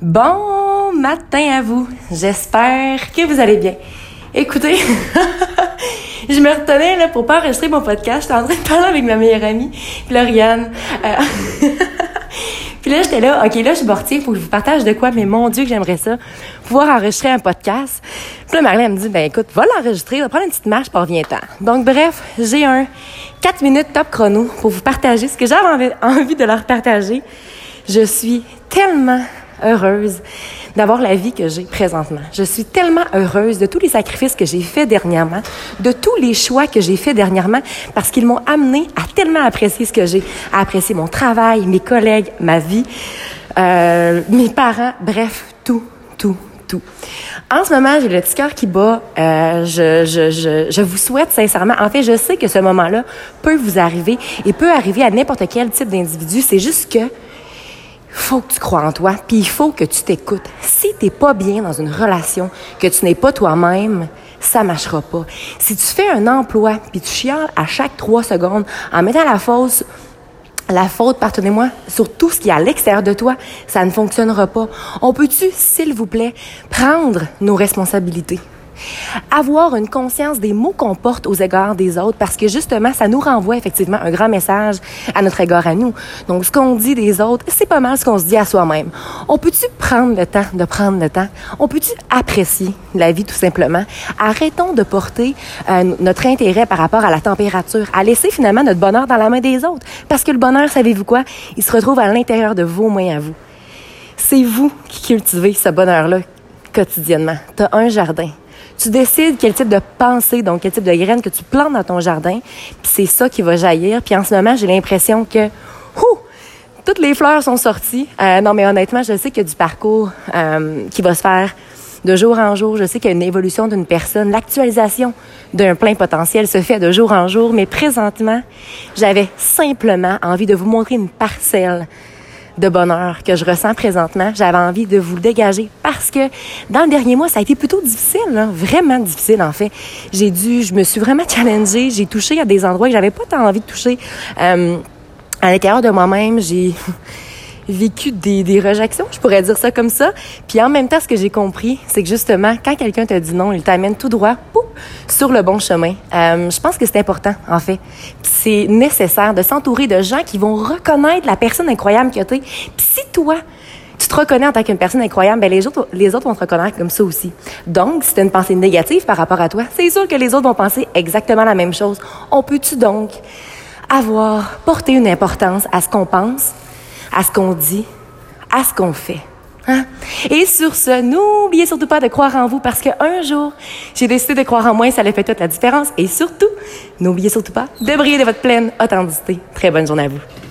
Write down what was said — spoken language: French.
Bon matin à vous. J'espère que vous allez bien. Écoutez, je me retenais là pour pas enregistrer mon podcast. J'étais en train de parler avec ma meilleure amie, Floriane. Euh, puis là, j'étais là, OK, là, je suis il faut que je vous partage de quoi, mais mon Dieu, que j'aimerais ça, pouvoir enregistrer un podcast. Puis là, Marlène me dit, ben écoute, va l'enregistrer, va prendre une petite marche, pour reviens temps. Donc, bref, j'ai un 4 minutes top chrono pour vous partager ce que j'avais envie de leur partager. Je suis tellement heureuse d'avoir la vie que j'ai présentement. Je suis tellement heureuse de tous les sacrifices que j'ai faits dernièrement, de tous les choix que j'ai faits dernièrement, parce qu'ils m'ont amené à tellement apprécier ce que j'ai, à apprécier mon travail, mes collègues, ma vie, euh, mes parents, bref, tout, tout, tout. En ce moment, j'ai le petit cœur qui bat. Euh, je, je, je, je, vous souhaite sincèrement. En fait, je sais que ce moment-là peut vous arriver et peut arriver à n'importe quel type d'individu. C'est juste que faut que tu crois en toi, puis il faut que tu t'écoutes. Si t'es pas bien dans une relation, que tu n'es pas toi-même, ça marchera pas. Si tu fais un emploi, puis tu chiales à chaque trois secondes en mettant la faute, la faute, pardonnez-moi, sur tout ce qui est à l'extérieur de toi, ça ne fonctionnera pas. On peut-tu, s'il vous plaît, prendre nos responsabilités? Avoir une conscience des mots qu'on porte aux égards des autres parce que justement, ça nous renvoie effectivement un grand message à notre égard à nous. Donc, ce qu'on dit des autres, c'est pas mal ce qu'on se dit à soi-même. On peut-tu prendre le temps de prendre le temps? On peut-tu apprécier la vie tout simplement? Arrêtons de porter euh, notre intérêt par rapport à la température, à laisser finalement notre bonheur dans la main des autres. Parce que le bonheur, savez-vous quoi? Il se retrouve à l'intérieur de vos mains à vous. C'est vous qui cultivez ce bonheur-là quotidiennement. Tu as un jardin. Tu décides quel type de pensée, donc quel type de graines que tu plantes dans ton jardin, puis c'est ça qui va jaillir. Puis en ce moment, j'ai l'impression que, ouh, toutes les fleurs sont sorties. Euh, non, mais honnêtement, je sais qu'il y a du parcours euh, qui va se faire de jour en jour. Je sais qu'il y a une évolution d'une personne. L'actualisation d'un plein potentiel se fait de jour en jour. Mais présentement, j'avais simplement envie de vous montrer une parcelle de bonheur que je ressens présentement. J'avais envie de vous le dégager parce que dans le dernier mois, ça a été plutôt difficile, vraiment difficile en fait. J'ai dû, je me suis vraiment challengée, j'ai touché à des endroits que j'avais pas tant envie de toucher. Euh, à l'intérieur de moi-même, j'ai vécu des, des rejections, je pourrais dire ça comme ça. Puis en même temps, ce que j'ai compris, c'est que justement, quand quelqu'un te dit non, il t'amène tout droit sur le bon chemin. Euh, je pense que c'est important, en fait. C'est nécessaire de s'entourer de gens qui vont reconnaître la personne incroyable que tu es. Puis si toi, tu te reconnais en tant qu'une personne incroyable, ben les autres, les autres vont te reconnaître comme ça aussi. Donc, si tu une pensée négative par rapport à toi, c'est sûr que les autres vont penser exactement la même chose. On peut-tu donc avoir, porter une importance à ce qu'on pense, à ce qu'on dit, à ce qu'on fait. Hein? Et sur ce, n'oubliez surtout pas de croire en vous parce qu'un jour, j'ai décidé de croire en moi et ça a fait toute la différence. Et surtout, n'oubliez surtout pas de briller de votre pleine authenticité. Très bonne journée à vous.